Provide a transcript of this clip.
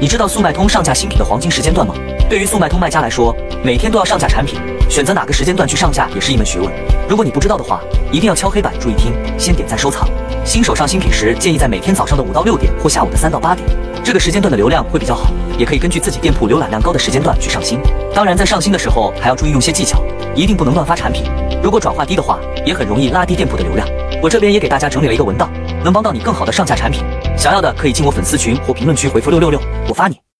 你知道速卖通上架新品的黄金时间段吗？对于速卖通卖家来说，每天都要上架产品，选择哪个时间段去上架也是一门学问。如果你不知道的话，一定要敲黑板，注意听，先点赞收藏。新手上新品时，建议在每天早上的五到六点或下午的三到八点，这个时间段的流量会比较好。也可以根据自己店铺浏览量高的时间段去上新。当然，在上新的时候还要注意用些技巧，一定不能乱发产品。如果转化低的话，也很容易拉低店铺的流量。我这边也给大家整理了一个文档，能帮到你更好的上架产品。想要的可以进我粉丝群或评论区回复六六六，我发你。